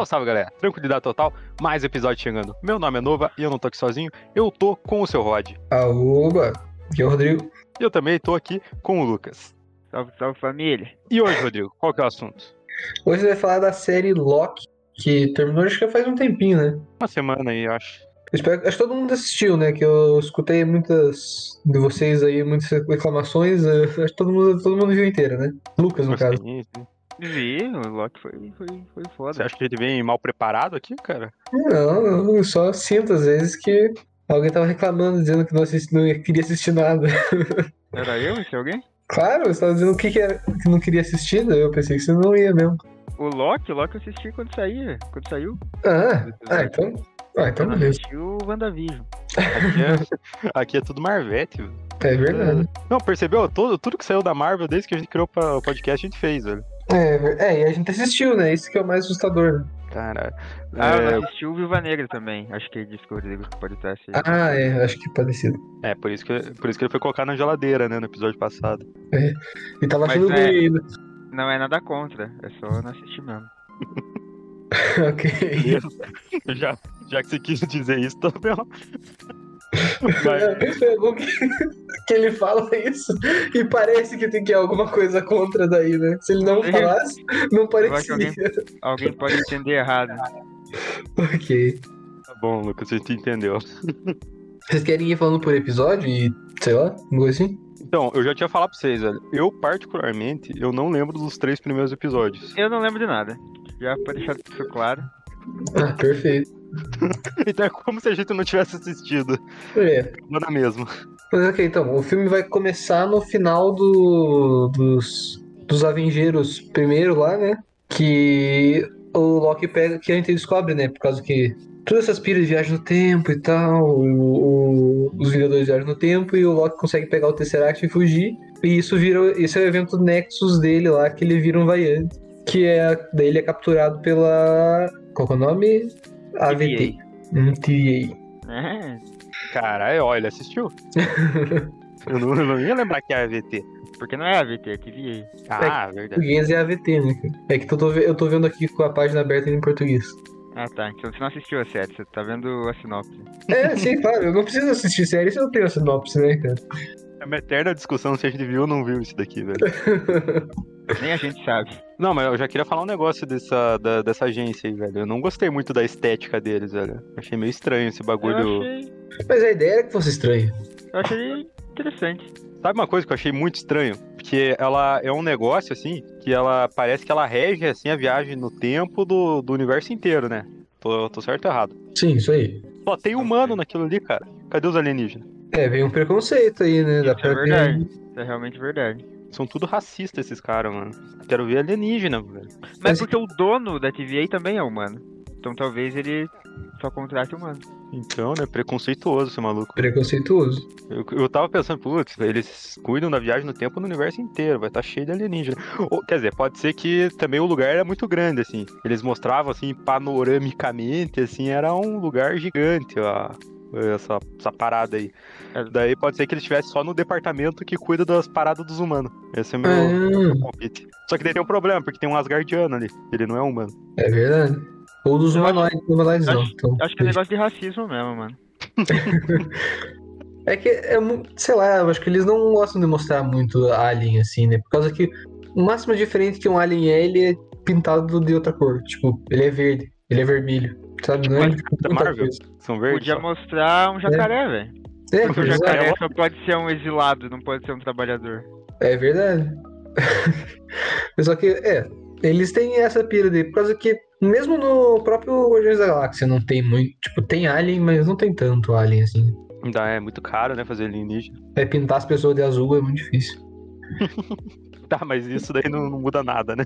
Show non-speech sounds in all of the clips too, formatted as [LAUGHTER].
Salve, salve, galera. Tranquilidade total, mais episódio chegando. Meu nome é Nova e eu não tô aqui sozinho, eu tô com o seu Rod. Aoba, aqui é o Rodrigo. E eu também tô aqui com o Lucas. Salve, salve família. E hoje, Rodrigo, qual que é o assunto? Hoje você vai falar da série Loki, que terminou acho que faz um tempinho, né? Uma semana aí, eu acho. Eu espero, acho que todo mundo assistiu, né? Que eu escutei muitas de vocês aí, muitas reclamações. Acho que todo mundo, todo mundo viu inteira, né? Lucas, no caso. Sim, sim. Vi, o Loki foi, foi, foi Você foda. acha que ele vem mal preparado aqui, cara? Não, não, eu só sinto às vezes que alguém tava reclamando, dizendo que não, assisti, não queria assistir nada. [LAUGHS] Era eu esse alguém? Claro, você tava dizendo o que, que, era, que não queria assistir, daí eu pensei que você não ia mesmo. O Loki, o Loki eu assisti quando saía. Quando saiu. Ah, ah então. Ah, então eu beleza. assisti o WandaVision. [LAUGHS] Aqui é, aqui é tudo Marvete, velho. É verdade. Não, percebeu? Tudo, tudo que saiu da Marvel desde que a gente criou o podcast, a gente fez, velho. É, é, e a gente assistiu, né? Isso que é o mais assustador, né? Caralho. Ah, É, eu assisti o Viva Negra também. Acho que disse que o Rodrigo pode estar assistindo. Ah, é, acho que é parecido. É, por isso, que, por isso que ele foi colocar na geladeira, né, no episódio passado. E tava Mas tudo é- bem ainda. Não é nada contra, é só não assistir mesmo. [LAUGHS] ok. [LAUGHS] já, já que você quis dizer isso, [LAUGHS] tá bom. É bom que, que ele fala isso e parece que tem que ir alguma coisa contra daí, né? Se ele não falasse, não parecia. Alguém pode entender errado. Ok. Tá bom, Lucas, a gente entendeu. Vocês querem ir falando por episódio e, sei lá, algo assim? Então, eu já tinha falado pra vocês, velho. Eu, particularmente, eu não lembro dos três primeiros episódios. Eu não lembro de nada. Já pra deixar isso claro. Ah, perfeito. [LAUGHS] Então é como se a gente não tivesse assistido. É. Mano mesmo. Mas ok, então, o filme vai começar no final do, dos, dos Avengeiros primeiro lá, né? Que o Loki pega, que a gente descobre, né? Por causa que todas essas piras de viagem no tempo e tal, o- o- os Vingadores viajam no tempo e o Loki consegue pegar o Tesseract e fugir. E isso vira, esse é o evento Nexus dele lá, que ele vira um variante. Que é, daí ele é capturado pela, qual que é o nome? AVT. Hum, TVA. É, Caralho, ó, ele assistiu. [LAUGHS] eu, não, eu não ia lembrar que é AVT. porque não é AVT, é TVA. Ah, verdade. português é AVT, né? É que eu tô, eu tô vendo aqui com a página aberta em português. Ah tá, então você não assistiu a série, você tá vendo a sinopse. É, sim, claro. Eu não preciso assistir série se eu tenho a sinopse, né, cara? É uma eterna discussão se a gente viu ou não viu isso daqui, velho. [LAUGHS] Nem a gente sabe. Não, mas eu já queria falar um negócio dessa, da- dessa agência aí, velho. Eu não gostei muito da estética deles, velho. Achei meio estranho esse bagulho. achei, Mas a ideia era que fosse estranho. eu achei interessante. Sabe uma coisa que eu achei muito estranho? Porque ela é um negócio, assim, que ela parece que ela rege, assim, a viagem no tempo do, do universo inteiro, né? Tô, tô certo ou errado? Sim, isso aí. Só tem humano naquilo ali, cara. Cadê os alienígenas? É, vem um preconceito aí, né? Dá Isso é ver. verdade. Isso é realmente verdade. São tudo racistas esses caras, mano. Quero ver alienígena, velho. Mas Mas- porque o dono da TVA também é humano. Então talvez ele só contrate humano. Então, né? Preconceituoso esse maluco. Preconceituoso. Eu, eu tava pensando, putz, eles cuidam da viagem no tempo no universo inteiro, vai estar cheio de alienígena. Ou, quer dizer, pode ser que também o lugar era muito grande, assim. Eles mostravam, assim, panoramicamente, assim, era um lugar gigante, ó. Essa, essa parada aí. É. Daí pode ser que eles estivessem só no departamento que cuida das paradas dos humanos. Esse é meu, Ah, meu palpite. Só que daí tem um problema, porque tem um Asgardiano ali. Ele não é humano. é verdade. Ou dos humanoides, humanoides não. acho- Então, Acho que é negócio de racismo mesmo, mano. [LAUGHS] É que, é, sei lá, eu acho que eles não gostam de mostrar muito Alien, assim, né? Por causa que o máximo diferente que um Alien é, ele é pintado de outra cor. Tipo, ele é verde, ele é vermelho. Sabe? É Mas tipo, Da muita Marvel, são verdes. Podia só. mostrar um jacaré, velho. É, Porque o exato. jacaré só pode ser um exilado, não pode ser um trabalhador. É verdade. Mas [LAUGHS] Só que, é, eles têm essa pira de. Por causa que, mesmo no próprio Guardiões da Galáxia, não tem muito. Tipo, tem Alien, mas não tem tanto Alien assim. Ainda é muito caro, né, fazer alienígena. É pintar as pessoas de azul é muito difícil. [LAUGHS] Tá, mas isso daí não, não muda nada, né?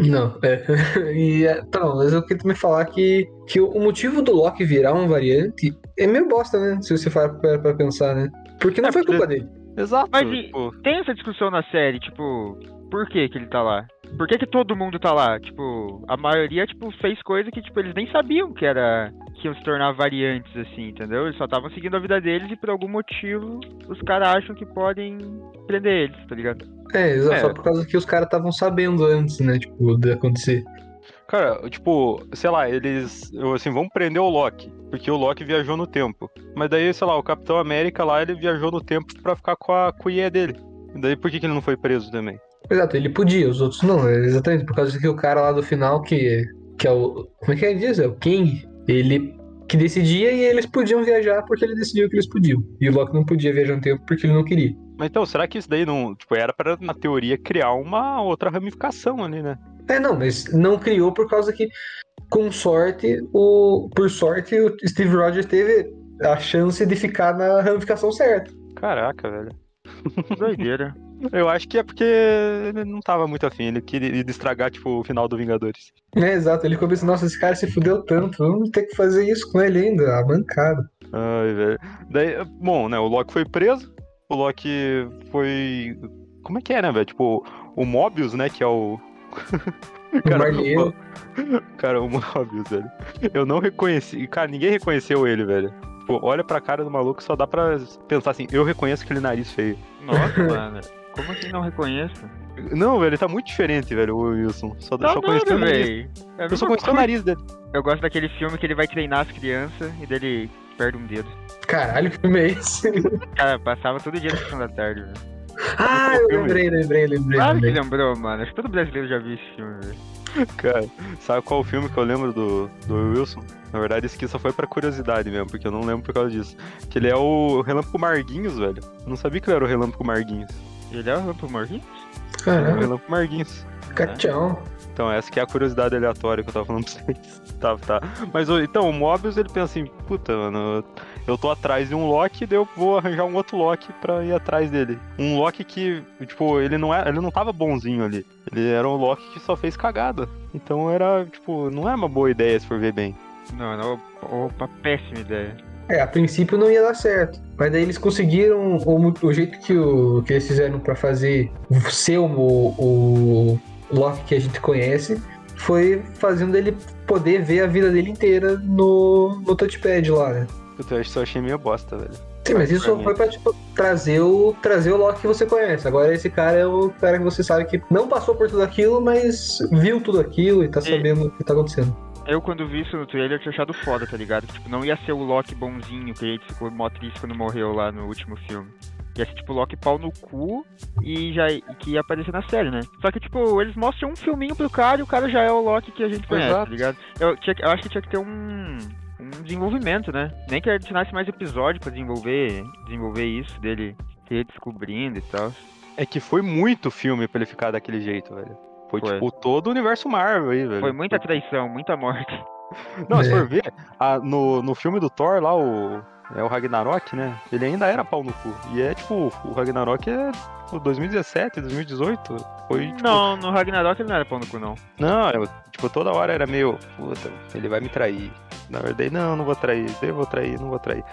Não, é. [LAUGHS] E, é, então, mas eu queria também falar que, que o motivo do Loki virar um variante é meio bosta, né? Se você for pra, pra pensar, né? Porque não É, foi porque- culpa dele. Exato. Mas e- tipo, Tem essa discussão na série, tipo, por que que ele tá lá? Por que que todo mundo tá lá? Tipo, a maioria, tipo, fez coisa que, tipo, eles nem sabiam que era... Que iam se tornar variantes, assim, entendeu? Eles só estavam seguindo a vida deles e por algum motivo os caras acham que podem prender eles, tá ligado? É, É. só por causa que os caras estavam sabendo antes, né? Tipo, de acontecer. Cara, tipo, sei lá, eles. Assim, vamos prender o Loki. Porque o Loki viajou no tempo. Mas daí, sei lá, o Capitão América lá, ele viajou no tempo pra ficar com a cuia dele. E daí por que, que ele não foi preso também? Exato, ele podia, os outros não. é Exatamente, por causa que o cara lá do final, que, que é o. Como é que é que diz? É o King. Ele que decidia e eles podiam viajar porque ele decidiu que eles podiam. E o Loki não podia viajar no tempo porque ele não queria. Mas então, será que isso daí não. Tipo, era pra, na teoria, criar uma outra ramificação ali, né? É, não, mas não criou por causa que, com sorte, o. Por sorte, o Steve Rogers teve a chance de ficar na ramificação certa. Caraca, velho. Doideira. [LAUGHS] Eu acho que é porque ele não tava muito afim, ele queria estragar, tipo, o final do Vingadores. É, exato, ele começou, nossa, esse cara se fudeu tanto, vamos ter que fazer isso com ele ainda, a mancada. Ai, velho. Daí, bom, né, o Loki foi preso, o Loki foi. Como é que é, né, velho? Tipo, o Mobius, né, que é o. O [LAUGHS] Marlheiro. Cara, o Mobius, velho. Eu não reconheci. Cara, ninguém reconheceu ele, velho. Tipo, olha pra cara do maluco, só dá pra pensar assim, eu reconheço aquele nariz feio. Nossa, [LAUGHS] mano. Como assim não reconheço? Não, velho, ele tá muito diferente, velho, o Wilson. Só, Tá só conheci o nariz. É a Eu só conheci o nariz dele. Eu gosto daquele filme que ele vai treinar as crianças e dele perde um dedo. Caralho, que filme é esse? Cara, passava todo dia na sessão da tarde, velho. ah, eu lembrei, lembrei, lembrei. Claro que lembrou, mano. Acho que todo brasileiro já viu esse filme, velho. Cara, sabe qual o filme que eu lembro do, do Wilson? Na verdade, esse aqui só foi pra curiosidade mesmo, porque eu não lembro por causa disso. Que ele é o Relâmpago Marguinhos, velho. Eu não sabia que ele era o Relâmpago Marguinhos. Ele é o Rampo Morgan? É o Relâmpago Marguinhos. cachão. Então, essa que é a curiosidade aleatória que eu tava falando pra vocês. [LAUGHS] tá, tá. Mas, então, o Mobius, ele pensa assim, puta, mano, eu tô atrás de um Loki, daí eu vou arranjar um outro Loki pra ir atrás dele. Um Loki que, tipo, ele não, é, ele não tava bonzinho ali. Ele era um Loki que só fez cagada. Então era, tipo, não é uma boa ideia se for ver bem. Não, não. Opa, péssima ideia. É, a princípio não ia dar certo. Mas daí eles conseguiram o, o jeito que, o, que eles fizeram pra fazer ser o, o Loki que a gente conhece foi fazendo ele poder ver a vida dele inteira no, no touchpad lá, né? Puta, eu só achei meio bosta, velho. Sim, mas isso só foi pra tipo, trazer, o, trazer o Loki que você conhece. Agora esse cara é o cara que você sabe que não passou por tudo aquilo, mas viu tudo aquilo e tá sabendo o que tá acontecendo. Eu, quando vi isso no trailer, tinha achado foda, tá ligado? Tipo, não ia ser o Loki bonzinho, que ele ficou mó triste quando morreu lá no último filme. Ia ser, tipo, Loki pau no cu e já e que ia aparecer na série, né? Só que, tipo, eles mostram um filminho pro cara e o cara já é o Loki que a gente conhece, Exato. tá ligado? Eu, tinha, eu acho que tinha que ter um, um desenvolvimento, né? Nem que adicionasse mais episódio pra desenvolver, desenvolver isso dele, ele descobrindo e tal. É que foi muito filme pra ele ficar daquele jeito, velho. Foi, Foi. tipo todo o universo Marvel aí, velho. Foi muita traição, muita morte. [LAUGHS] Não, se É. for ver, a- no, no filme do Thor lá, o. É o Ragnarok, né? Ele ainda era pau no cu. E é tipo, o Ragnarok é tipo, 2017, 2018. Foi tipo. Não, no Ragnarok ele não era pau no cu, não. Não, eu, tipo, toda hora era meio. Puta, ele vai me trair. Na verdade, não, não vou trair. Eu vou trair, não vou trair.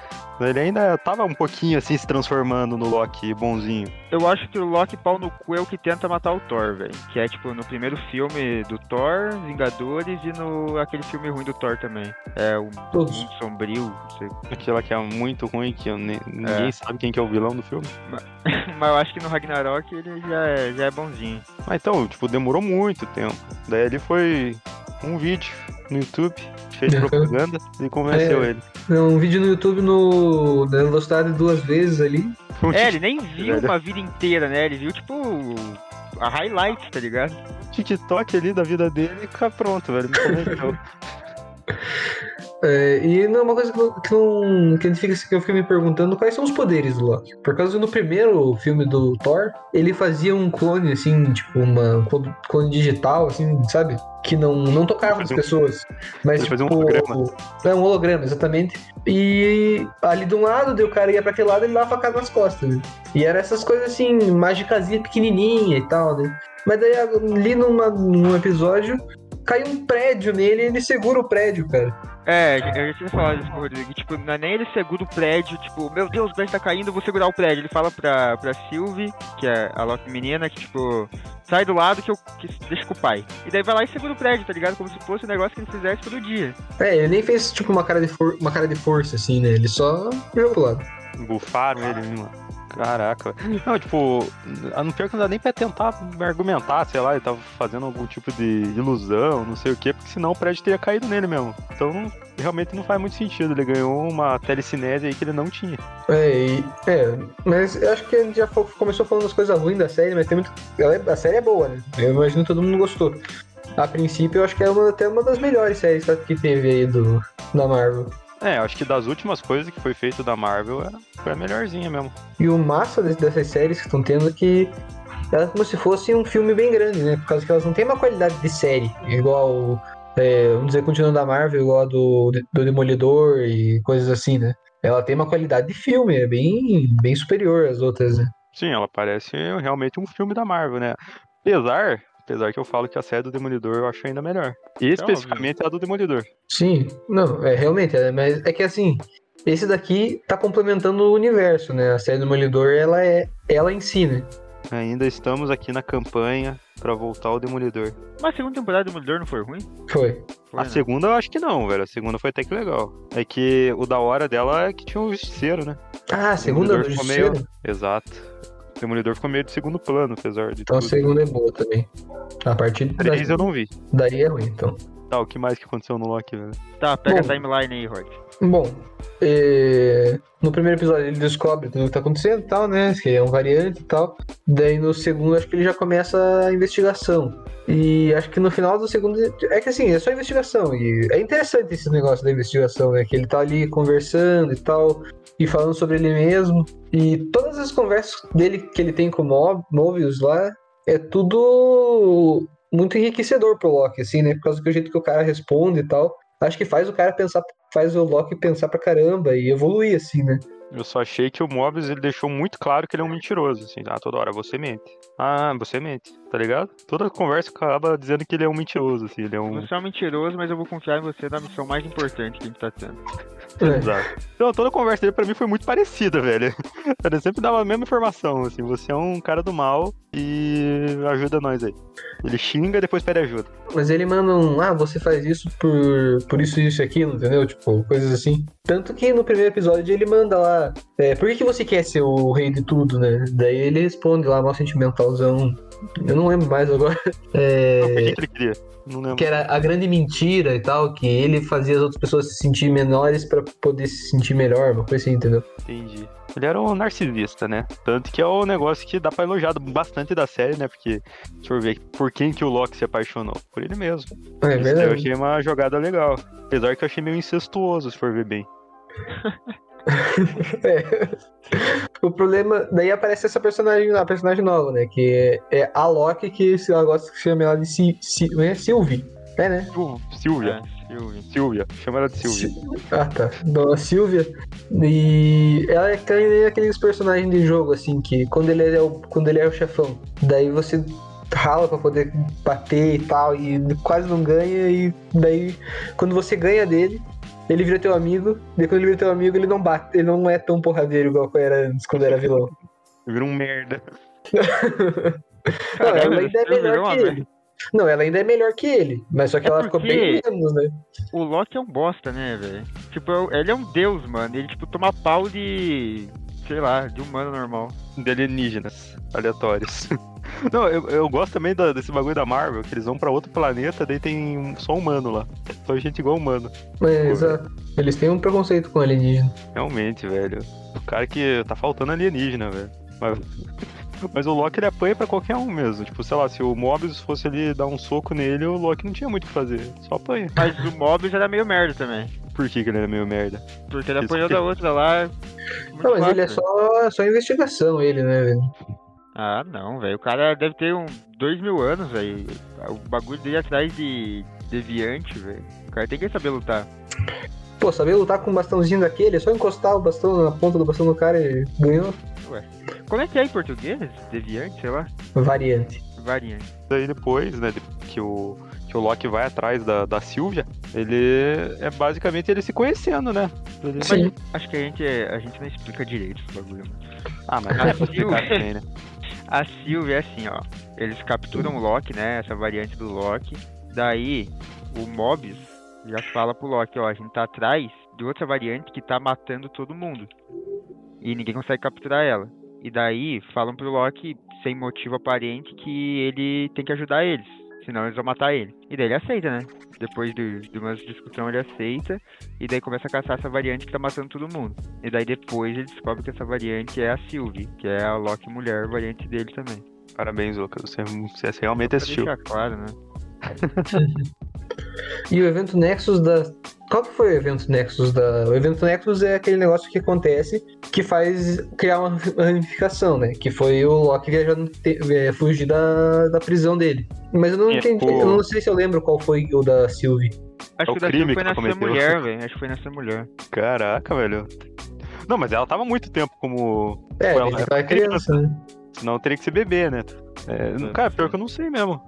Ele ainda tava um pouquinho assim se transformando no Loki bonzinho. Eu acho que o Loki pau no cu é o que tenta matar o Thor, velho. Que é tipo no primeiro filme do Thor, Vingadores, e no aquele filme ruim do Thor também. É o Todos. Mundo Sombrio, não sei. Aquela que é muito ruim, que eu ne- ninguém sabe quem que é o vilão do filme. [LAUGHS] Mas eu acho que no Ragnarok ele já é, já é bonzinho. Mas então, tipo, demorou muito tempo. Daí ali foi um vídeo no YouTube, fez Uhum. propaganda e convenceu É. ele. Um vídeo no YouTube no na velocidade duas vezes ali. É, ele nem viu uma vida inteira, né? Ele viu tipo a highlight, tá ligado? TikTok ali da vida dele e fica pronto, velho. Me convenceu. [LAUGHS] É, e não, uma coisa que, não, que, não, que fica, que eu fico me perguntando quais são os poderes do Loki. Por causa no primeiro filme do Thor, ele fazia um clone, assim, tipo, uma um clone- digital, assim, sabe? Que não, não tocava fazia pessoas. Mas, fazia um tipo, holograma. É, um holograma, exatamente. E ali de um lado, daí o cara ia pra aquele lado, ele dava facada nas costas, né? E era essas coisas assim, magicazinha pequenininha e tal, né? Mas daí ali numa, num episódio, cai um prédio nele e ele segura o prédio, cara. É, eu já tinha falado isso com o Rodrigo. Tipo, não é nem ele segura o prédio, tipo, meu Deus, o prédio tá caindo, eu vou segurar o prédio. Ele fala pra, pra Sylvie, que é a Loki menina, que tipo, sai do lado que eu que deixa com o pai. E daí vai lá e segura o prédio, tá ligado? Como se fosse um negócio que ele fizesse todo dia. É, ele nem fez tipo uma cara de, for- uma cara de força, assim, né? Ele só jogou pro lado. Bufaram ele, né, mano. Caraca. Não, tipo, não pior que não dá nem pra tentar argumentar, sei lá, ele tava fazendo algum tipo de ilusão, não sei o quê, porque senão o prédio teria caído nele mesmo. Então, realmente não faz muito sentido. Ele ganhou uma telecinese aí que ele não tinha. É, e- é, mas eu acho que a gente já começou falando as coisas ruins da série, mas tem muito. é- A série é boa, né? Eu imagino que todo mundo gostou. A princípio, eu acho que é uma, até uma das melhores séries que teve aí do, da Marvel. É, acho que das últimas coisas que foi feito da Marvel, é- foi a melhorzinha mesmo. E o massa des- dessas séries que estão tendo é que elas como se fosse um filme bem grande, né? Por causa que elas não têm uma qualidade de série, igual, é, vamos dizer, continuando da Marvel, igual a do, do Demolidor e coisas assim, né? Ela tem uma qualidade de filme, é bem, bem superior às outras, né? Sim, ela parece realmente um filme da Marvel, né? Apesar, apesar que eu falo que a série do Demolidor eu acho ainda melhor. E especificamente a do Demolidor. Sim, não, é realmente, é, mas é que assim, esse daqui tá complementando o universo, né? A série do Demolidor, ela é ela em si, né? Ainda estamos aqui na campanha pra voltar ao Demolidor. Mas a segunda temporada do Demolidor não foi ruim? Foi. Foi, A né? segunda eu acho que não, velho. A segunda foi até que legal. É que o da hora dela é que tinha um justiceiro, né? Ah, a segunda do ficou Justiceiro? meio- Exato. O Demolidor ficou meio de segundo plano, apesar de Então a tudo. segunda é boa também. A partir da- Três eu não vi. daí é ruim, então. Tá, o que mais que aconteceu no Loki, velho? Tá, pega Bom. a timeline aí, Rod. Bom, é, no primeiro episódio ele descobre tudo o que tá acontecendo e tal, né? Que é um variante e tal. Daí no segundo acho que ele já começa a investigação. E acho que no final do segundo. É que assim, é só investigação. E é interessante esse negócio da investigação, né? Que ele tá ali conversando e tal. E falando sobre ele mesmo. E todas as conversas dele que ele tem com o Mob- Mobius lá é tudo muito enriquecedor pro Loki, assim, né? Por causa do jeito que o cara responde e tal. Acho que faz o cara pensar, faz o Loki pensar pra caramba e evoluir, assim, né? Eu só achei que o Mobius ele deixou muito claro que ele é um mentiroso, assim, ah, toda hora, você mente. Ah, você mente, tá ligado? Toda conversa acaba dizendo que ele é um mentiroso, assim, ele é um. Você é um mentiroso, mas eu vou confiar em você na missão mais importante que a gente tá tendo. É. Exato. Então, toda a conversa dele pra mim foi muito parecida, velho. [LAUGHS] Ele sempre dava a mesma informação, assim, você é um cara do mal e ajuda nós aí. Ele xinga e depois pede ajuda. Mas ele manda um, ah, você faz isso por, por isso, isso e aquilo, entendeu? Tipo, coisas assim. Tanto que no primeiro episódio ele manda lá, é, por que, que você quer ser o rei de tudo, né? Daí ele responde lá, mal sentimentalzão. Eu não lembro mais agora. [LAUGHS] É, por que, que ele queria? Não lembro. que era a grande mentira e tal, que ele fazia as outras pessoas se sentir menores pra poder se sentir melhor, uma coisa assim, entendeu? Entendi. Ele era um narcisista, né? Tanto que é o negócio que dá pra elogiar bastante da série, né? Porque, deixa eu ver, por quem que o Loki se apaixonou? Por ele mesmo. É Isso daí eu verdade. achei uma jogada legal. Apesar que eu achei meio incestuoso, se for ver bem. [LAUGHS] É. [LAUGHS] O problema, daí aparece essa personagem, a personagem nova, né? Que é, é a Loki, que se ela gosta que chama ela de si, si, é? Sylvie. É, né? Sil- Silvia. Silvio. Silvia. Chama ela de Silvia. Si- Ah, tá. Dona Silvia. E ela é que nem aqueles personagens de jogo, assim, que quando ele é o, quando ele é o chefão, daí você rala pra poder bater e tal, e quase não ganha, e daí quando você ganha dele, ele vira teu amigo, quando ele vira teu amigo, ele não bate, ele não é tão porradeiro igual era antes, quando era vilão. [LAUGHS] Vira um merda. Não, ela ainda é melhor que ele. Não, ela ainda é melhor que ele, mas só que É ela ficou bem menos, né? O Loki é um bosta, né, velho? Tipo, ele é um deus, mano. Ele, tipo, toma pau de. Sei lá, de humano normal. De alienígenas aleatórios. [LAUGHS] Não, eu, eu gosto também da- desse bagulho da Marvel, que eles vão pra outro planeta, daí tem um- só humano lá. Só gente igual humano. É, exato. Eles têm um preconceito com alienígena. Realmente, velho. O cara que tá faltando alienígena, velho. Mas, mas o Loki ele apanha pra qualquer um mesmo. Tipo, sei lá, se o Mobius fosse ali dar um soco nele, o Loki não tinha muito o que fazer. Só apanha. Mas o Mobius era meio merda também. Por que, que ele era meio merda? Porque ele apanhou da outra lá. [LAUGHS] Não, mas ele é fácil. só, só investigação, ele, né, velho? Ah, não, velho. O cara deve ter um dois mil anos, velho. O bagulho dele atrás de deviante, velho. O cara tem que saber lutar. Pô, saber lutar com um bastãozinho daquele, é só encostar o bastão na ponta do bastão do cara e ganhou. Como é que é em português? Deviante, sei lá. Variante. Variante. Daí depois, né, que o, que o Loki vai atrás da, da Sylvia, ele é basicamente ele se conhecendo, né? Ele- Sim. Acho que a gente, a gente não explica direito esse bagulho. mano. Ah, mas não é pra explicar também, né? [LAUGHS] A Sylvia é assim, ó. Eles capturam o Loki, né? Essa variante do Loki. Daí, o Mobius já fala pro Loki, ó, a gente tá atrás de outra variante que tá matando todo mundo. E ninguém consegue capturar ela. E daí falam pro Loki, sem motivo aparente, que ele tem que ajudar eles. Senão eles vão matar ele. E daí ele aceita, né? Depois de, de uma discussão ele aceita. E daí começa a caçar essa variante que tá matando todo mundo. E daí depois ele descobre que essa variante é a Sylvie, que é a Loki mulher, variante dele também. Parabéns, Lucas. Você, você realmente assistiu. deixar claro, né? [LAUGHS] [LAUGHS] E o evento Nexus da. Qual que foi o evento Nexus da. O evento Nexus é aquele negócio que acontece que faz criar uma ramificação, né? Que foi o Loki viajando, te- é, fugir da, da prisão dele. Mas eu não É, entendi, pô. eu não sei se eu lembro qual foi o da Sylvie. Acho É o que o da crime Sylvie foi cometeu. mulher, velho. Acho que foi nascer mulher. Caraca, velho. Não, mas ela tava muito tempo como. É, ela é foi criança, né? Senão teria que ser bebê, né? É, É, cara, pior que eu não sei mesmo.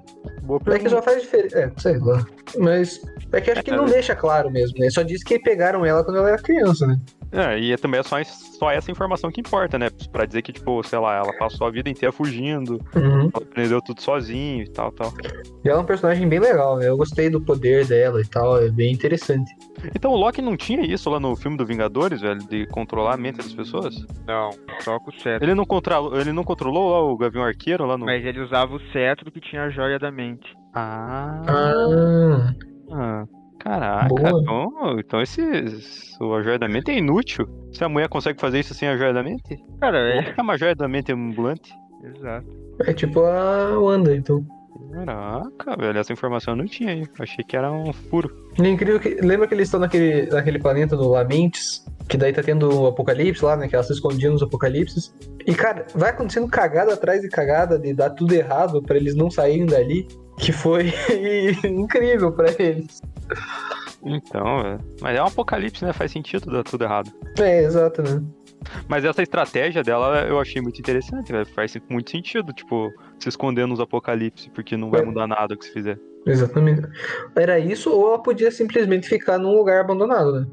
Boa É que pergunta. só faz diferença. É, sei lá. Mas é que acho que não deixa claro mesmo, né? Só diz que pegaram ela quando ela era criança, né? É, e também é só, só essa informação que importa, né? Pra dizer que, tipo, sei lá, ela passou a vida inteira fugindo, Uhum. ela aprendeu tudo sozinho e tal, tal. E ela é um personagem bem legal, né? Eu gostei do poder dela e tal, é bem interessante. Então o Loki não tinha isso lá no filme do Vingadores, velho, de controlar a mente das pessoas? Não, só com o cetro. Ele não controlou, ele não controlou lá o Gavião Arqueiro lá no. Mas ele usava o cetro que tinha a joia da mente. Ah, Ah, ah, caraca. Boa. Então, então esse o a joia da mente é inútil. Se a mulher consegue fazer isso sem a joia da mente, Cara, é. é uma joia da mente ambulante. Exato. é tipo a Wanda, então. Caraca, velho, essa informação eu não tinha aí. Achei que era um furo. É incrível que. Lembra que eles estão naquele, naquele planeta do Lamentes? Que daí tá tendo o apocalipse lá, né? Que elas se escondiam nos apocalipses. E, cara, vai acontecendo cagada atrás de cagada, de dar tudo errado pra eles não saírem dali. Que foi [LAUGHS] incrível pra eles. Então, velho. Mas é um apocalipse, né? Faz sentido dar tudo errado. É, exato, né? Mas essa estratégia dela eu achei muito interessante, velho. Faz muito sentido, tipo, se esconder nos apocalipse, porque não vai É. mudar nada o que se fizer. Exatamente. Era isso, ou ela podia simplesmente ficar num lugar abandonado, né?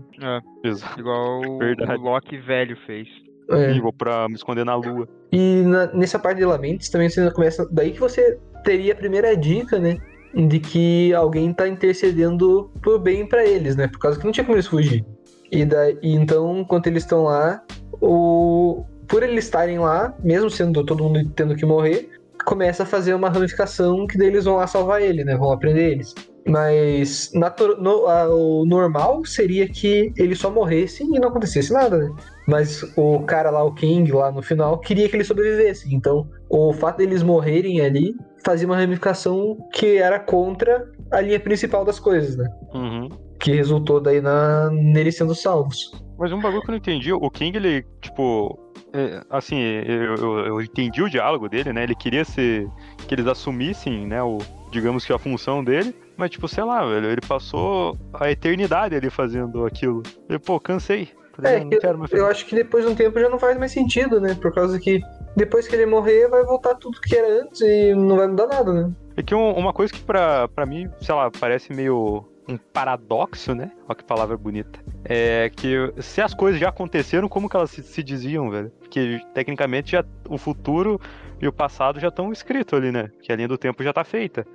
É, Exato. igual [LAUGHS] o, Verdade. o Loki velho fez. É. E vou pra me esconder na lua. E na- nessa parte de Lamentes também você começa. Daí que você teria a primeira dica, né? De que alguém tá intercedendo por bem pra eles, né? Por causa que não tinha como eles fugir. E, daí, então, enquanto eles estão lá, o, por eles estarem lá, mesmo sendo todo mundo tendo que morrer, começa a fazer uma ramificação que daí eles vão lá salvar ele, né? Vão lá prender eles. Mas no- a- o normal seria que eles só morressem e não acontecesse nada, né? Mas o cara lá, o King, lá no final, queria que eles sobrevivessem. Então, o fato deles morrerem ali fazia uma ramificação que era contra a linha principal das coisas, né? Uhum. Que resultou daí na, neles sendo salvos. Mas um bagulho que eu não entendi, o King, ele, tipo. é, assim, eu, eu, eu entendi o diálogo dele, né? Ele queria ser. que eles assumissem, né? O, digamos que a função dele. Mas, tipo, sei lá, velho, ele passou a eternidade ali fazendo aquilo. E, pô, cansei. É, fazer Eu acho que depois de um tempo já não faz mais sentido, né? Por causa que depois que ele morrer, vai voltar tudo que era antes e não vai mudar nada, né? É que um- uma coisa que pra, pra mim, sei lá, parece meio um paradoxo, né? Olha que palavra bonita. É que se as coisas já aconteceram, como que elas se, se diziam, velho? Porque tecnicamente já o futuro e o passado já estão escritos ali, né? Que a linha do tempo já tá feita.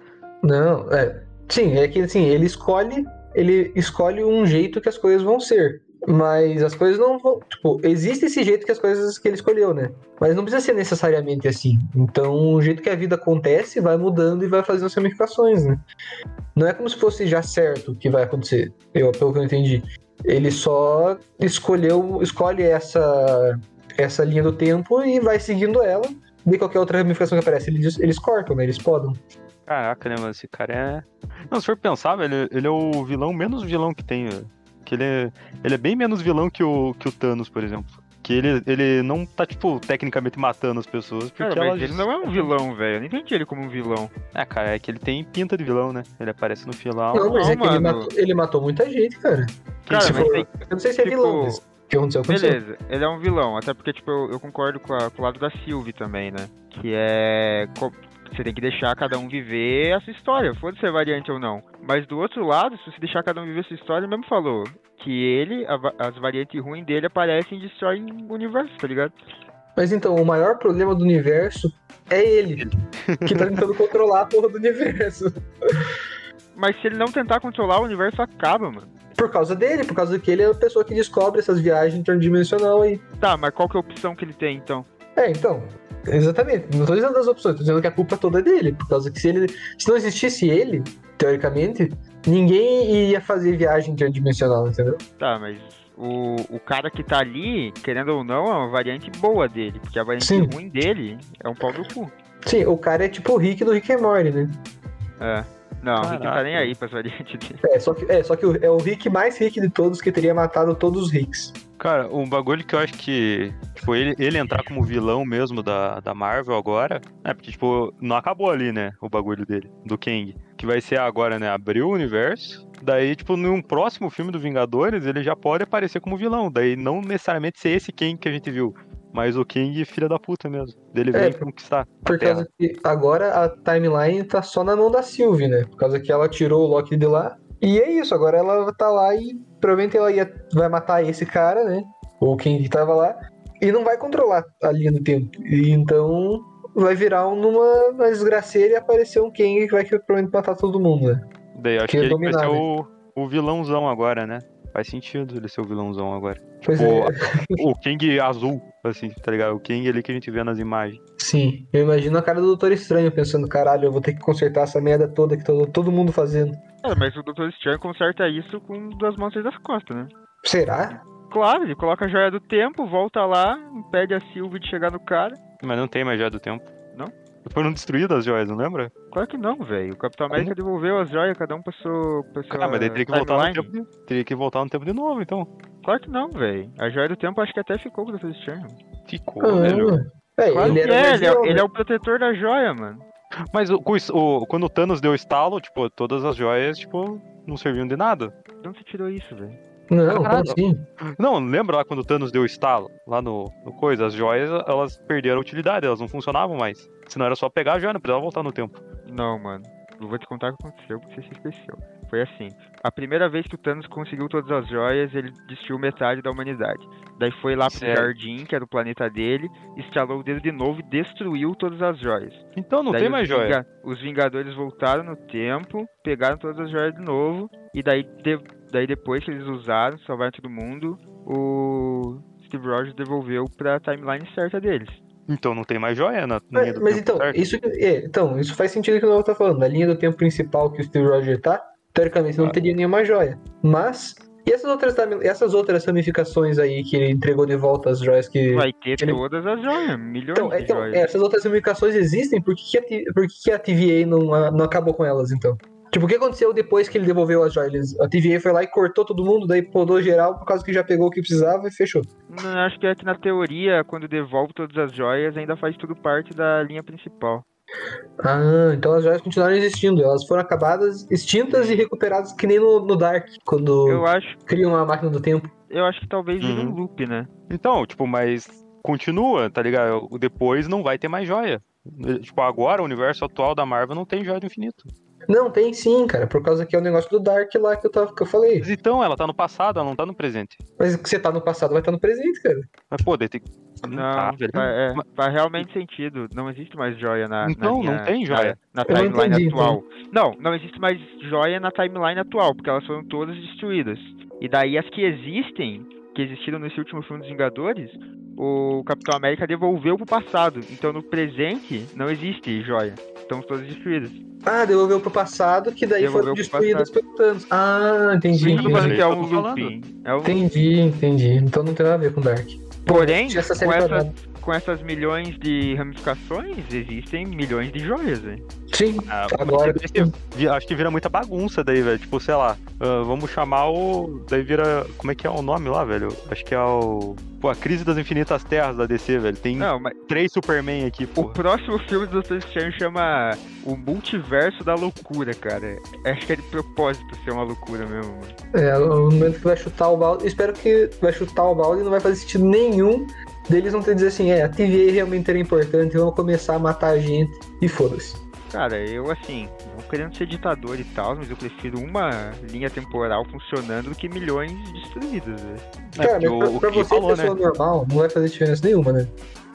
Não, é. Sim, é que assim, ele escolhe, ele escolhe um jeito que as coisas vão ser. Mas as coisas não vão. Tipo, existe esse jeito que as coisas que ele escolheu, né? Mas não precisa ser necessariamente assim. Então, o jeito que a vida acontece vai mudando e vai fazendo ramificações, né? Não é como se fosse já certo que vai acontecer. Eu, pelo que eu entendi. Ele só escolheu, escolhe essa, essa linha do tempo e vai seguindo ela. De qualquer outra ramificação que aparece, eles, eles cortam, né? Eles podam. Caraca, né, mano? Esse cara é. Não, se for pensar, velho, ele é o vilão menos vilão que tem, velho. Que ele é, ele é bem menos vilão que o, que o Thanos, por exemplo. Que ele, ele não tá, tipo, tecnicamente matando as pessoas, porque Cara, mas elas... ele não é um [LAUGHS] vilão, velho. Eu não entendi ele como um vilão. É, cara, é que ele tem pinta de vilão, né? Ele aparece no final. Não, mas não, é que ele mano. matou, ele matou muita gente, cara. Cara, se mas tem- Eu não sei se é tipo, vilão, mas o que aconteceu, aconteceu. Beleza, ele é um vilão, até porque, tipo, eu, eu concordo com, a- com o lado da Sylvie também, né? Que é. Você tem que deixar cada um viver a sua história, foda-se se é variante ou não. Mas do outro lado, se você deixar cada um viver a sua história, ele mesmo falou que ele, a as variantes ruins dele aparecem e destroem o universo, tá ligado? Mas então, o maior problema do universo é ele. que tá tentando [LAUGHS] controlar a porra do universo. Mas se ele não tentar controlar, o universo acaba, mano. Por causa dele, por causa que ele é a pessoa que descobre essas viagens interdimensional aí. Tá, mas qual que é a opção que ele tem, então? É, então. Exatamente. Não tô dizendo das opções, tô dizendo que a culpa toda é dele. Por causa que se ele. Se não existisse ele, teoricamente, ninguém ia fazer viagem interdimensional, entendeu? Tá, mas o, o cara que tá ali, querendo ou não, é uma variante boa dele. Porque a variante Sim. ruim dele é um pau do cu. Sim, o cara é tipo o Rick do Rick and Morty, né? É. Não, o Rick não tá Caraca. nem aí pras variantes dele. É, só que, é, só que o- é o Rick mais Rick de todos que teria matado todos os Ricks. Cara, um bagulho que eu acho que, tipo, ele, ele entrar como vilão mesmo da, da Marvel agora, é porque, tipo, não acabou ali, né, o bagulho dele, do Kang. Que vai ser agora, né, abrir o universo. Daí, tipo, num próximo filme do Vingadores, ele já pode aparecer como vilão. Daí, não necessariamente ser esse Kang que a gente viu, mas o Kang filha da puta mesmo. Dele É, vem conquistar Por Terra. causa que agora a timeline tá só na mão da Sylvie, né? Por causa que ela tirou o Loki de lá. E é isso, agora ela tá lá e provavelmente ela ia, vai matar esse cara, né? Ou quem que tava lá. E não vai controlar a linha do tempo. E então vai virar um numa, uma desgraceira e aparecer um Kang que vai que provavelmente matar todo mundo, né? Daí, acho que que, ele vai dominar, ser né? o, o vilãozão agora, né? Faz sentido ele ser o vilãozão agora. Pois é. [LAUGHS] o Kang azul, assim, tá ligado? O Kang ali que a gente vê nas imagens. Sim, eu imagino a cara do Doutor Estranho pensando, caralho, eu vou ter que consertar essa merda toda que todo, todo mundo fazendo. É, mas o Dr. Stern conserta isso com duas mãos das costas, né? Será? Claro, ele coloca a joia do tempo, volta lá, impede a Sylvie de chegar no cara. Mas não tem mais joia do tempo. Foram destruídas as joias, não lembra? Claro que não, velho. O Capitão América devolveu as joias, cada um passou. passou Ah, mas daí teria que voltar no tempo de... Teria que voltar no tempo de novo, então. Claro que não, velho. A joia do tempo acho que até ficou com o Dr. Stern. Ficou, velho. Ah, é, Claro ele é, o ele é, ele é o protetor da joia, mano. Mas o, o- quando o Thanos deu estalo, tipo, todas as joias, tipo, não serviam de nada. De onde você tirou isso, velho? Não, como Caralho. assim? Não, lembra lá quando o Thanos deu estalo? Lá no, no coisa, as joias, elas perderam a utilidade, elas não funcionavam mais. Senão era só pegar a joia, não precisava voltar no tempo. Não, mano. Eu vou te contar o que aconteceu, porque você se esqueceu. Foi assim. A primeira vez que o Thanos conseguiu todas as joias, ele destruiu metade da humanidade. Daí foi lá pro Certo. jardim, que era o planeta dele, instalou o dedo de novo e destruiu todas as joias. Então não Daí tem mais joia. Vinga- Os Vingadores voltaram no tempo, pegaram todas as joias de novo, e daí, de- daí depois que eles usaram, salvaram todo mundo, o Steve Rogers devolveu pra timeline certa deles. Então não tem mais joia na linha Mas, do mas tempo, então, certo? isso, que- é, então, isso faz sentido que o Novo tá falando. Na linha do tempo principal que o Steve Rogers tá, teoricamente não Ah. teria nenhuma joia. Mas, e essas outras, essas outras ramificações aí que ele entregou de volta as joias que. Vai ter ele- todas as joias, milhões Então, é, de então, joias. essas outras ramificações existem, por que, que a, T- por que, que a TVA não, a- não acabou com elas, então? Tipo, o que aconteceu depois que ele devolveu as joias? A TVA foi lá e cortou todo mundo, daí podou geral por causa que já pegou o que precisava e fechou. Não, acho que é que na teoria, quando devolve todas as joias, ainda faz tudo parte da linha principal. Ah, então as joias continuaram existindo. Elas foram acabadas, extintas e recuperadas que nem no, no Dark, quando Eu acho, cria uma máquina do tempo. eu acho que talvez vire um Uhum. loop, né? Então, tipo, mas continua, tá ligado? O Depois não vai ter mais joia. Tipo, agora o universo atual da Marvel não tem joia do infinito. Não, tem sim, cara, por causa que é o negócio do Dark lá que eu, tava, que eu falei. Mas então, ela tá no passado, ela não tá no presente. Mas que você tá no passado vai estar no presente, cara. Mas, pô, daí tem... Não, tá, é, faz realmente sentido. Não existe mais joia na, na Então, não linha- tem joia. Na, na não timeline entendi, então. atual. Não, não existe mais joia na timeline atual, porque elas foram todas destruídas. E daí as que existem, que existiram nesse último filme dos Vingadores, o Capitão América devolveu pro passado. Então no presente não existe joia. Estão todas destruídas. Ah, devolveu pro passado, que daí Devolveu foram destruídas pelo Thanos. Ah, entendi. Entendi. que é um looping. É um Entendi, entendi. Então não tem nada a ver com Dark. Porém, Tinha essa série com, essas, milhões de ramificações, existem milhões de joias, velho. Sim, Ah, agora. vi- acho que vira muita bagunça daí, velho. Tipo, sei lá, ah, vamos chamar o. Daí vira. Como é que é o nome lá, velho? Acho que é o. Pô, a Crise das Infinitas Terras da DC, velho. Tem Não, mas três Superman aqui, o pô. próximo filme do Doutor Strange chama O Multiverso da Loucura, cara. Acho que é de propósito ser uma loucura mesmo, mano. É, o momento que vai chutar o balde. Espero que vai chutar o balde e não vai fazer sentido nenhum deles não ter dizer assim, é, a TVA realmente era importante, vamos começar a matar a gente e foda-se. Cara, eu assim, não querendo ser ditador e tal, mas eu prefiro uma linha temporal funcionando do que milhões destruídas, velho. É, Cara, porque mas pra, o, o pra Kim você, falou, né? pessoa normal, não vai fazer diferença nenhuma, né?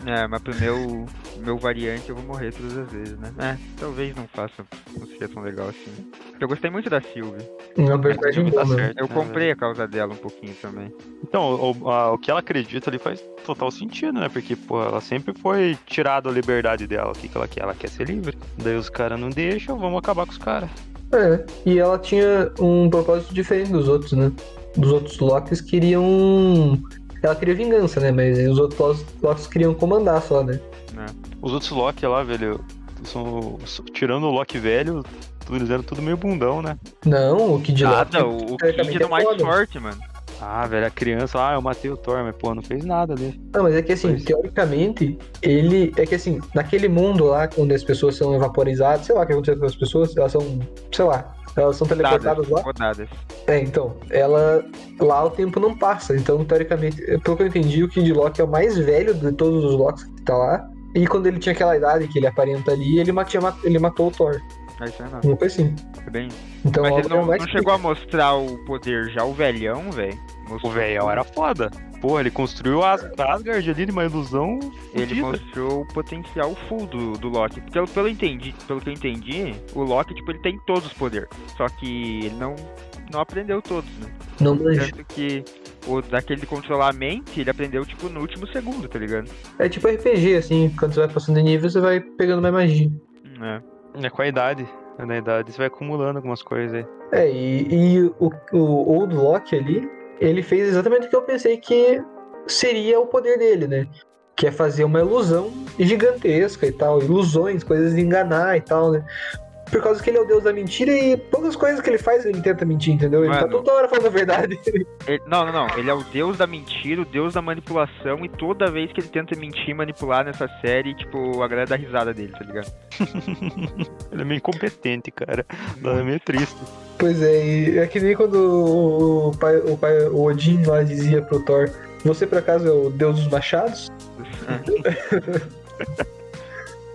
É, mas pro meu, meu variante eu vou morrer todas as vezes, né? É, talvez não faça, não seja tão legal assim. Eu gostei muito da Sylvie. Uma personagem Tá certo. Eu comprei a causa dela um pouquinho também. Então, o, a- o que ela acredita ali faz total sentido, né? Porque, pô, ela sempre foi tirada a liberdade dela. O que, que ela quer? Ela quer ser livre. Daí os caras não deixam, vamos acabar com os caras. É, e ela tinha um propósito diferente dos outros, né? Dos outros Locks queriam. Ela queria vingança, né? Mas os outros Locks queriam comandar só, né? Os outros Loki lá, velho, são, tirando o Loki velho, eles eram tudo meio bundão, né? Não, o Kid Loki. Nada, o, o teoricamente Kid é o mais foda. forte, mano. Ah, velho, a criança, ah, eu matei o Thor, mas, pô, não fez nada ali. Não, mas é que assim, Pois. teoricamente, ele. É que assim, naquele mundo lá, onde as pessoas são vaporizadas, sei lá o que aconteceu com as pessoas, elas são. sei lá. Elas são teleportadas lá. Rodadas. É, então, ela. Lá o tempo não passa. Então, teoricamente, pelo que eu entendi, o Kid Loki é o mais velho de todos os Locks que tá lá. E quando ele tinha aquela idade que ele aparenta ali, ele, matia, ele matou o Thor. É isso aí, não. Uma coisa assim. É bem... Então, Mas ele é não, não chegou a mostrar o poder já, o velhão, velho. O velhão era foda. Porra, ele construiu As Asgard ali de uma ilusão. Ele fodida. mostrou o potencial full do, do Loki. Porque pelo, pelo, entendi, pelo que eu entendi, o Loki, tipo, ele tem todos os poderes. Só que ele não, não aprendeu todos, né? Não manja. Tanto que o daquele de controlar a mente, ele aprendeu, tipo, no último segundo, tá ligado? É tipo RPG, assim, quando você vai passando de nível, você vai pegando mais magia. É. É com a idade. Na idade você vai acumulando algumas coisas aí. É, e, e o, o Old Loki ali, ele fez exatamente o que eu pensei que seria o poder dele, né? Que é fazer uma ilusão gigantesca e tal, ilusões, coisas de enganar e tal, né? Por causa que ele é o deus da mentira e todas as coisas que ele faz ele tenta mentir, entendeu? Ele tá toda hora falando a verdade. [LAUGHS] Ele- não, não, não. Ele é o deus da mentira, o deus da manipulação, e toda vez que ele tenta mentir e manipular nessa série, tipo, a galera dá risada dele, tá ligado? [LAUGHS] Ele é meio incompetente, cara. É meio triste. Pois é, e é que nem quando o, o pai, o pai, o Odin lá dizia pro Thor, você por acaso é o deus dos machados? [LAUGHS]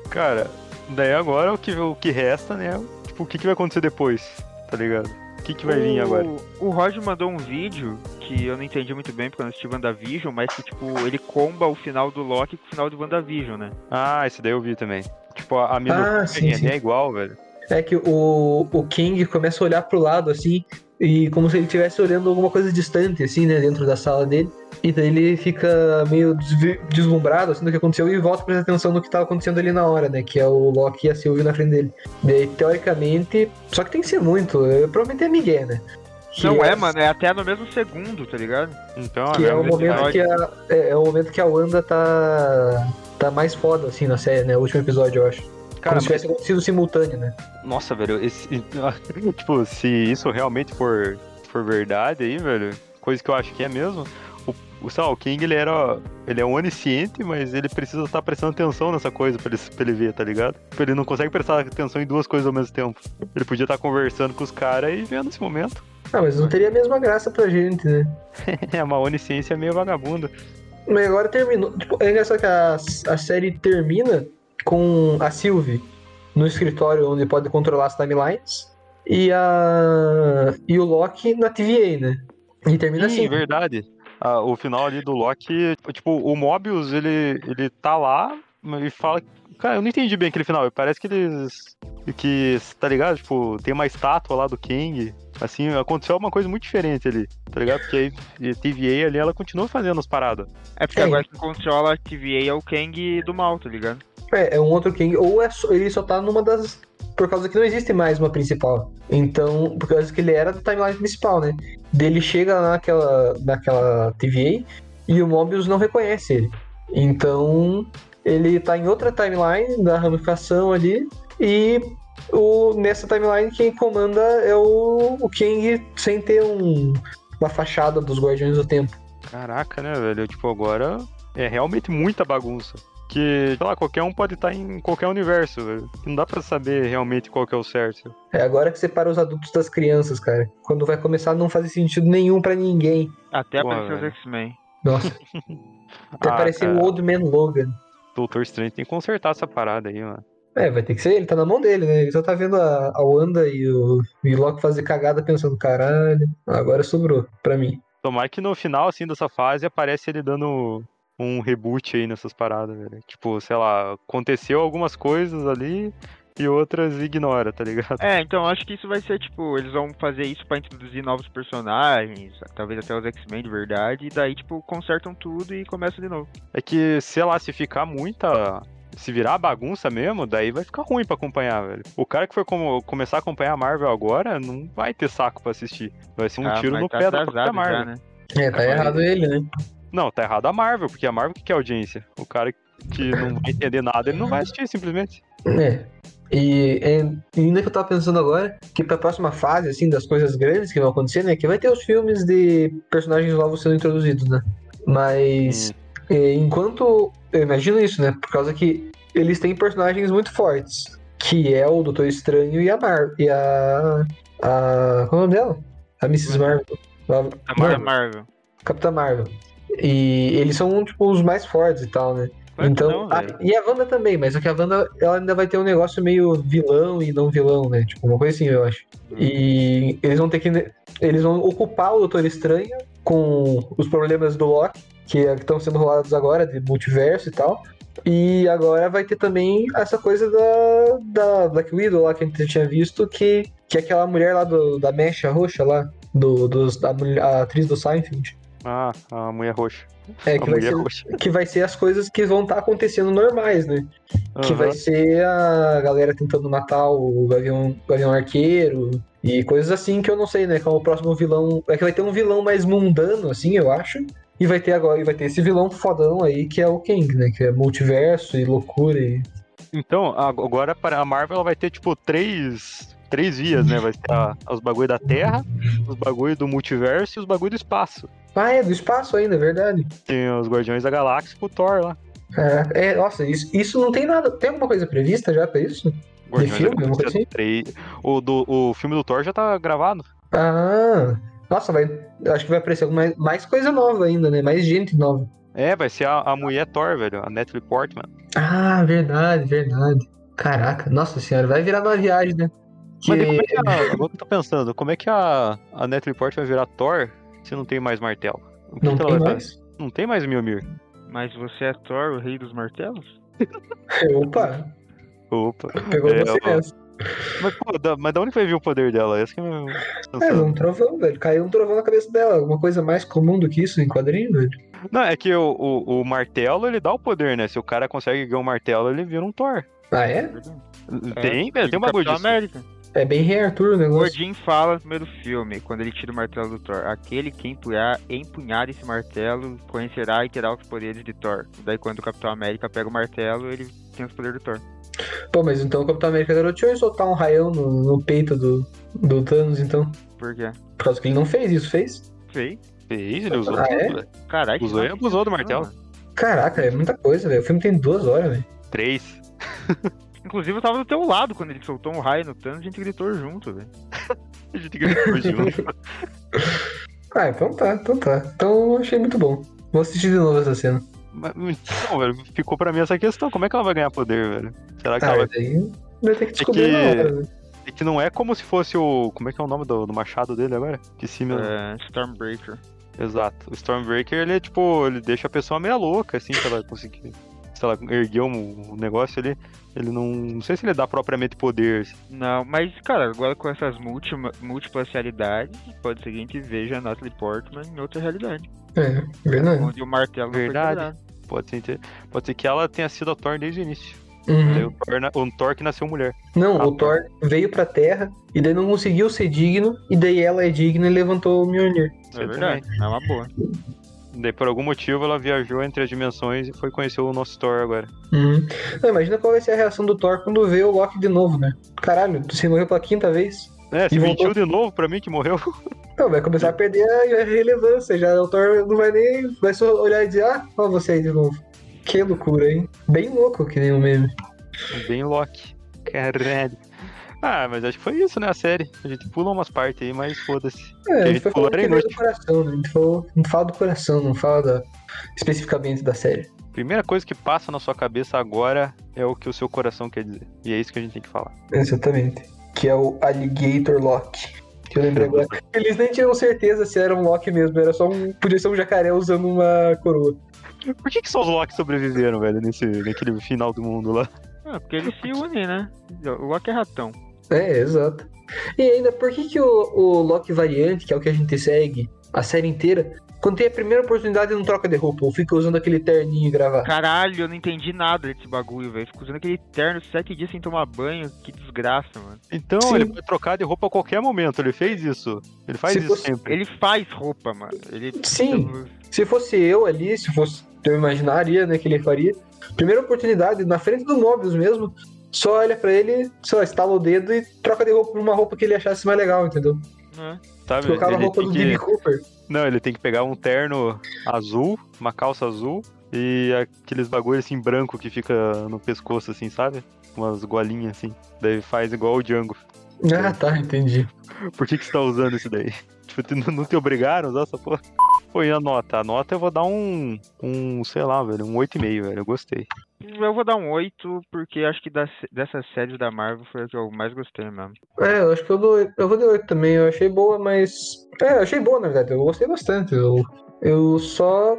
Cara, daí agora o que, o que resta, né? Tipo, o que, que vai acontecer depois, tá ligado? O que, que vai vir O- agora? O Roger mandou um vídeo que eu não entendi muito bem porque eu não assisti WandaVision, mas que, tipo, ele comba o final do Loki com o final do WandaVision, né? Ah, esse daí eu vi também. Tipo, a, a mina Ah, do sim, sim. é igual, velho. É que o, o King começa a olhar pro lado, assim, e como se ele estivesse olhando alguma coisa distante, assim, né, dentro da sala dele. E daí ele fica meio deslumbrado, assim, do que aconteceu e volta a prestar atenção no que tava acontecendo ali na hora, né, que é o Loki e a Sylvie na frente dele. Daí, teoricamente, só que tem que ser muito, eu provavelmente é Miguel, né? Que não é, mano, é até no mesmo segundo, tá ligado? Então, Que é o mesmo momento que a, é, é o momento que a Wanda tá, tá mais foda, assim, na série, né, o último episódio, eu acho. Cara, Como se tivesse acontecido simultâneo, né? Nossa, velho, esse, [LAUGHS] tipo, se isso realmente for, for verdade aí, velho, coisa que eu acho que é mesmo, o, o King, ele era, ele é onisciente, mas ele precisa estar prestando atenção nessa coisa pra ele, pra ele ver, tá ligado? Tipo, Ele não consegue prestar atenção em duas coisas ao mesmo tempo. Ele podia estar conversando com os caras e vendo esse momento. Ah, mas não teria a mesma graça pra gente, né? [LAUGHS] É uma onisciência meio vagabunda. Mas agora terminou. Tipo, é engraçado que a, a série termina com a Sylvie no escritório onde pode controlar as timelines e a e o Loki na TVA, né? E termina Sim, assim. verdade. Ah, o final ali do Loki, tipo, o Mobius, ele, ele tá lá e fala. Cara, eu não entendi bem aquele final. Parece que eles. Que, tá ligado? Tipo, tem uma estátua lá do King. Assim, aconteceu uma coisa muito diferente ali, tá ligado? Porque aí a TVA ali, ela continua fazendo as paradas. É porque É. agora quem controla a TVA é o Kang do mal, tá ligado? É, é um outro King. Ou é só- ele só tá numa das. Por causa que não existe mais uma principal. Então, por causa que ele era do timeline principal, né? Dele chega lá naquela, naquela TVA e o Mobius não reconhece ele. Então, ele tá em outra timeline da ramificação ali e o, nessa timeline quem comanda é o, o King sem ter um, uma fachada dos Guardiões do Tempo. Caraca, né, velho? Tipo, agora é realmente muita bagunça. Que, sei lá, qualquer um pode estar em qualquer universo, velho. Não dá pra saber realmente qual que é o certo. É agora que separa os adultos das crianças, cara. Quando vai começar não fazer sentido nenhum pra ninguém. Até Porra, apareceu os. X-Men. Nossa. [LAUGHS] Até Ah, cara. o Old Man Logan. Doutor Strange tem que consertar essa parada aí, mano. É, vai ter que ser ele, tá na mão dele, né? Ele só tá vendo a, a Wanda e o, e o Loki fazer cagada pensando, caralho, agora sobrou pra mim. Tomara que no final, assim, dessa fase, aparece ele dando um reboot aí nessas paradas, velho. Tipo, sei lá, aconteceu algumas coisas ali e outras ignora, tá ligado? É, então acho que isso vai ser tipo, eles vão fazer isso pra introduzir novos personagens, talvez até os X-Men de verdade, e daí, tipo, consertam tudo e começam de novo. É que, sei lá, se ficar muita. Se virar bagunça mesmo, daí vai ficar ruim pra acompanhar, velho. O cara que for como- começar a acompanhar a Marvel agora não vai ter saco pra assistir. Vai ser um Ah, tiro no tá pé da própria Marvel. já, né? É, tá errado ele, né? Não, tá errado a Marvel, porque a Marvel que quer audiência. O cara que [LAUGHS] não vai entender nada, ele não vai assistir, simplesmente. É. E, é, e ainda que eu tava pensando agora, que pra próxima fase, assim, das coisas grandes que vão acontecer, né? Que vai ter os filmes de personagens novos sendo introduzidos, né? Mas é, enquanto. Eu imagino isso, né? Por causa que eles têm personagens muito fortes. Que é o Doutor Estranho e a Mar e a. a. Qual é o nome dela? A Mrs. Marvel. A, Marvel. Capitã Marvel. E eles são, tipo, os mais fortes e tal, né? Claro então, não, velho. e a Wanda também, mas só que a Wanda ela ainda vai ter um negócio meio vilão e não vilão, né? Tipo, uma coisa assim, eu acho. E eles vão ter que. Eles vão ocupar o Doutor Estranho com os problemas do Loki, que é- estão sendo rolados agora, de multiverso e tal. E agora vai ter também essa coisa da, da Black Widow lá que a gente tinha visto, que, que é aquela mulher lá do, da mecha roxa lá, do, dos, da a atriz do Seinfeld. Ah, a mulher roxa. É, que vai, ser, roxa. que vai ser as coisas que vão estar acontecendo normais, né? Que vai ser a galera tentando matar o Gavião, Gavião Arqueiro e coisas assim que eu não sei, né? Qual é o próximo vilão. É que vai ter um vilão mais mundano, assim, eu acho. E vai ter agora, e vai ter esse vilão fodão aí que é o Kang, né? Que é multiverso e loucura e. Então, agora para a Marvel ela vai ter, tipo, três, três vias, né? Vai ter a- os bagulho da Terra, os bagulho do multiverso e os bagulho do espaço. Ah, é do espaço ainda, é verdade. Tem os Guardiões da Galáxia com o Thor lá. É, é, nossa, isso, isso não tem nada. Tem alguma coisa prevista já pra isso? Guardiões filme, da alguma coisa assim? 3. O, do, o filme do Thor já tá gravado. Ah, nossa, vai. Acho que vai aparecer mais, mais coisa nova ainda, né? Mais gente nova. É, vai ser a, a mulher Thor, velho. A Natalie Portman. Ah, verdade, verdade. Caraca, nossa senhora, vai virar uma viagem, né? Que... Mas como é que a, agora eu tô pensando, como é que a, a Natalie Portman vai virar Thor se não tem mais martelo? O que Não que ela tem vai mais? fazer? Não tem mais Mjolnir. Mas você é Thor, o rei dos martelos? [LAUGHS] Opa, Opa. [LAUGHS] pegou É, você nessa. Mas, pô, da, mas da onde vai vir o poder dela? Essa que é a minha É, um trovão, velho. Caiu um trovão na cabeça dela. Alguma coisa mais comum do que isso em quadrinho, velho? Não, é que o, o, o martelo, ele dá o poder, né? Se o cara consegue ganhar um martelo, ele vira um Thor. Ah, é? Tem, velho, tem um Tipo bagulho disso. América. É bem Rei Arthur o O negócio. Odin fala no primeiro filme, quando ele tira o martelo do Thor. Aquele que empunhar, empunhar esse martelo conhecerá e terá os poderes de Thor. Daí quando o Capitão América pega o martelo, ele tem os poderes do Thor. Pô, mas então o Capitão América garoteou e soltar um raião no, no peito do, do Thanos, então. Por quê? Por causa que ele não fez isso, fez? Sei. Fez, ele usou Ah, tudo, é? velho. Caralho. Usou e abusou do martelo. Caraca, é muita coisa, velho. O filme tem duas horas, velho. Três. [LAUGHS] Inclusive eu tava do teu lado quando ele soltou um raio no Thanos, a gente gritou junto, velho. [LAUGHS] A gente gritou [LAUGHS] junto. Ah, então tá, então tá. Então eu achei muito bom. Vou assistir de novo essa cena. Mas, Não, velho, ficou pra mim essa questão. Como é que ela vai ganhar poder, velho? Será que Ah, ela vai... daí vai ter que descobrir que- na hora? É que não é como se fosse o... Como é que é o nome do, do machado dele agora? Esqueci meu... É, Stormbreaker. Exato. O Stormbreaker, ele é tipo... Ele deixa a pessoa meio louca, assim, se ela conseguir... Se ela erguer um, um negócio ali, ele não... Não sei se ele dá propriamente poder. assim. Não, mas, cara, agora com essas multi, múltiplas realidades, pode ser que a gente veja a Natalie Portman em outra realidade. É, verdade. Onde o martelo não Verdade. Pode ser, pode ser que ela tenha sido a Thor desde o início. Daí Uhum. o Thor, na- o Thor que nasceu mulher. Não, Ah, o Thor veio pra Terra e daí não conseguiu ser digno, e daí ela é digna e levantou o Mjolnir. É verdade, é uma boa. Daí por algum motivo ela viajou entre as dimensões e foi conhecer o nosso Thor agora. Uhum. Não, imagina qual vai ser a reação do Thor quando vê o Loki de novo, né? Caralho, você morreu pela quinta vez? É, se E mentiu voltou. de novo pra mim que morreu. [LAUGHS] Não, vai começar a perder a relevância. Já o Thor não vai nem. Vai só olhar e dizer, ah, ó você aí de novo. Que loucura, hein? Bem louco que nem o meme. Bem Loki. Caralho. Ah, mas acho que foi isso, né? A série. A gente pula umas partes aí, mas foda-se. É, a gente foi pulou era veio do coração, né? A gente, falou, gente fala do coração, não fala da- especificamente da série. Primeira coisa que passa na sua cabeça agora é o que o seu coração quer dizer. E é isso que a gente tem que falar. Exatamente. Que é o Alligator Loki. Que eu lembrei agora. [LAUGHS] Eles nem tinham certeza se era um Loki mesmo, era só um. Podia ser um jacaré usando uma coroa. Por que, que só os Loki sobreviveram, velho, nesse, naquele final do mundo lá? Ah, porque eles se unem, né? O Loki é ratão. É, exato. E ainda, por que, que o, o Loki variante, que é o que a gente segue a série inteira, quando tem a primeira oportunidade não troca de roupa, ou fica usando aquele terninho e gravar? Caralho, eu não entendi nada desse bagulho, velho. Fico usando aquele terno sete dias sem tomar banho. Que desgraça, mano. Então, Sim. ele pode trocar de roupa a qualquer momento, ele fez isso. Ele faz Se isso fosse- sempre. Ele faz roupa, mano. Ele. Sim. Se fosse eu ali, se fosse eu imaginaria, né, que ele faria. Primeira oportunidade, na frente do Mobius mesmo, só olha pra ele, só estala o dedo e troca de roupa por uma roupa que ele achasse mais legal, entendeu? né? Sabe? Colocava a roupa do que- Billy Cooper. Não, ele tem que pegar um terno azul, uma calça azul e aqueles bagulho assim branco que fica no pescoço, assim, sabe? Umas golinhas assim. Daí faz igual o Django. Ah, tá, entendi. Por que, que você tá usando isso daí? [LAUGHS] Tipo, não te obrigaram a usar essa porra? E a nota? A nota eu vou dar um. Um, sei lá, velho, um 8,5, velho. Eu gostei. Eu vou dar um 8, porque acho que das, dessas séries da Marvel foi a que eu mais gostei mesmo. É, eu acho que eu, dou, eu vou de 8 também. Eu achei boa, mas. É, eu achei boa, na verdade. Eu gostei bastante. Eu, eu só.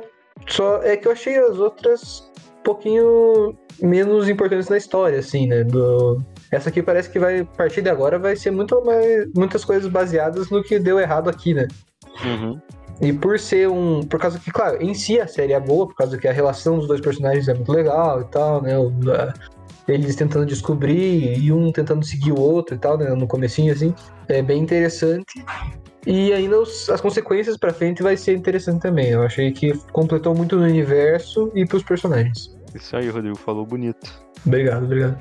Só. É que eu achei as outras um pouquinho menos importantes na história, assim, né? Do... Essa aqui parece que vai, a partir de agora, vai ser muito mais, muitas coisas baseadas no que deu errado aqui, né? Uhum. E por ser um. Por causa que, claro, em si a série é boa, por causa que a relação dos dois personagens é muito legal e tal, né? Eles tentando descobrir e um tentando seguir o outro e tal, né? No comecinho, assim. É bem interessante. E ainda os- as consequências pra frente vai ser interessante também. Eu achei que completou muito no universo e pros personagens. Isso aí, Rodrigo, falou bonito. Obrigado, obrigado.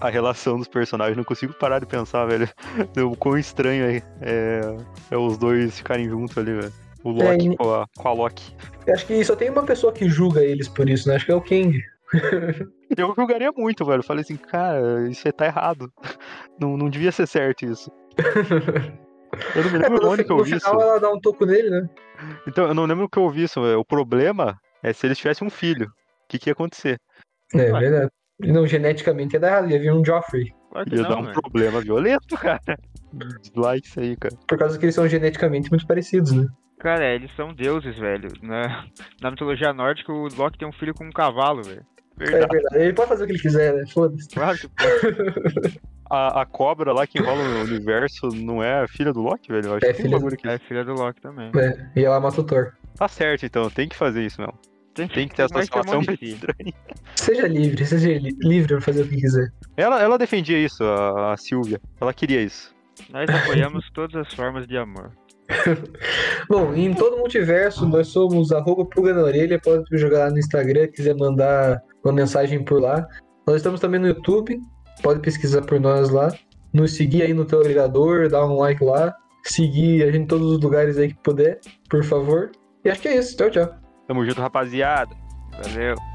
A relação dos personagens, não consigo parar de pensar, velho. O quão estranho é, é, é os dois ficarem juntos ali, velho. O Loki e- com, a, com a Loki. Eu acho que só tem uma pessoa que julga eles por isso, né? Acho que é o Kang. [LAUGHS] Eu julgaria muito, velho. Falei assim, cara, isso aí tá errado. Não, não devia ser certo isso. Eu não me É, lembro no, onde que eu ouvi isso. final ela dá um toco nele, né? Então, eu não lembro que eu ouvi isso. velho. O problema é se eles tivessem um filho. O que, que ia acontecer? É Ué. verdade. Não, geneticamente ia dar errado, ia vir um Joffrey. Claro Ia não, dar um velho. problema violento, cara. Dislike isso aí, cara. Por causa que eles são geneticamente muito parecidos, né? Cara, é, eles são deuses, velho. Na, na mitologia nórdica, o Loki tem um filho com um cavalo, velho. É Verdade. verdade. Ele pode fazer o que ele quiser, né? Foda-se. Claro que pode. A, a cobra lá que enrola no universo não é a filha do Loki, velho? Eu acho É um filha que. É filha do Loki também. É, e ela mata o Thor. Tá certo, então. Tem que fazer isso mesmo. Tem que ter essa é situação estranha. Seja livre, seja li- livre pra fazer o que quiser. Ela, ela defendia isso, a, a Silvia. Ela queria isso. Nós apoiamos [LAUGHS] todas as formas de amor. [LAUGHS] Bom, em todo o multiverso, nós somos arroba pulga na orelha. Pode me jogar lá no Instagram, quiser mandar uma mensagem por lá. Nós estamos também no YouTube. Pode pesquisar por nós lá. Nos seguir aí no teu agregador, dar um like lá. Seguir a gente em todos os lugares aí que puder, por favor. E acho que é isso. Tchau, tchau. Tamo junto, rapaziada. Valeu.